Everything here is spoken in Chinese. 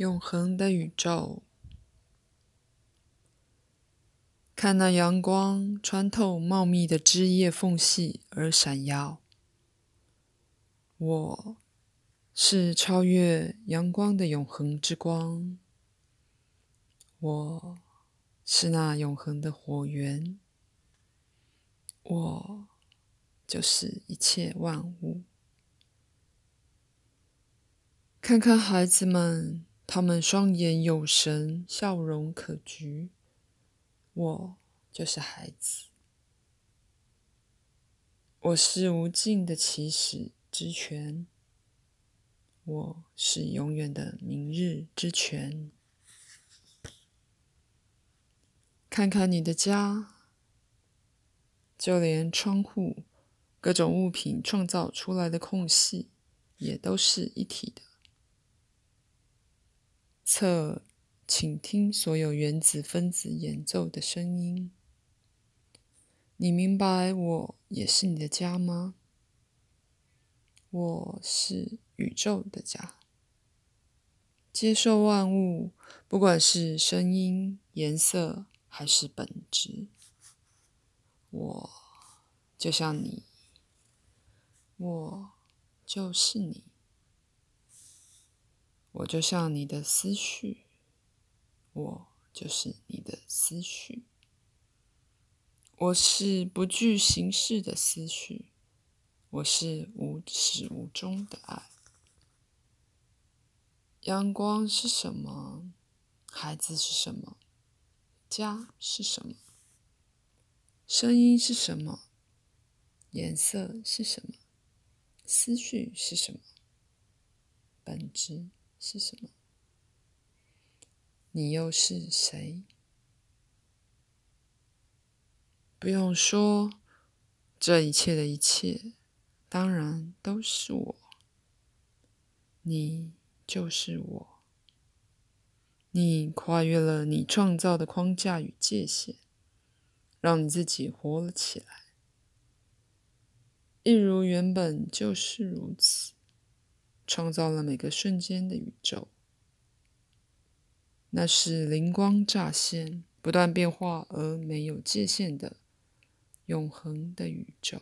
永恒的宇宙，看那阳光穿透茂密的枝叶缝隙而闪耀。我是超越阳光的永恒之光，我是那永恒的火源，我就是一切万物。看看孩子们。他们双眼有神，笑容可掬。我就是孩子，我是无尽的起始之泉，我是永远的明日之泉。看看你的家，就连窗户、各种物品创造出来的空隙，也都是一体的。侧，请听所有原子分子演奏的声音。你明白我也是你的家吗？我是宇宙的家，接受万物，不管是声音、颜色还是本质。我就像你，我就是你。我就像你的思绪，我就是你的思绪。我是不具形式的思绪，我是无始无终的爱。阳光是什么？孩子是什么？家是什么？声音是什么？颜色是什么？思绪是什么？本质？是什么？你又是谁？不用说，这一切的一切，当然都是我。你就是我。你跨越了你创造的框架与界限，让你自己活了起来，一如原本就是如此。创造了每个瞬间的宇宙，那是灵光乍现、不断变化而没有界限的永恒的宇宙。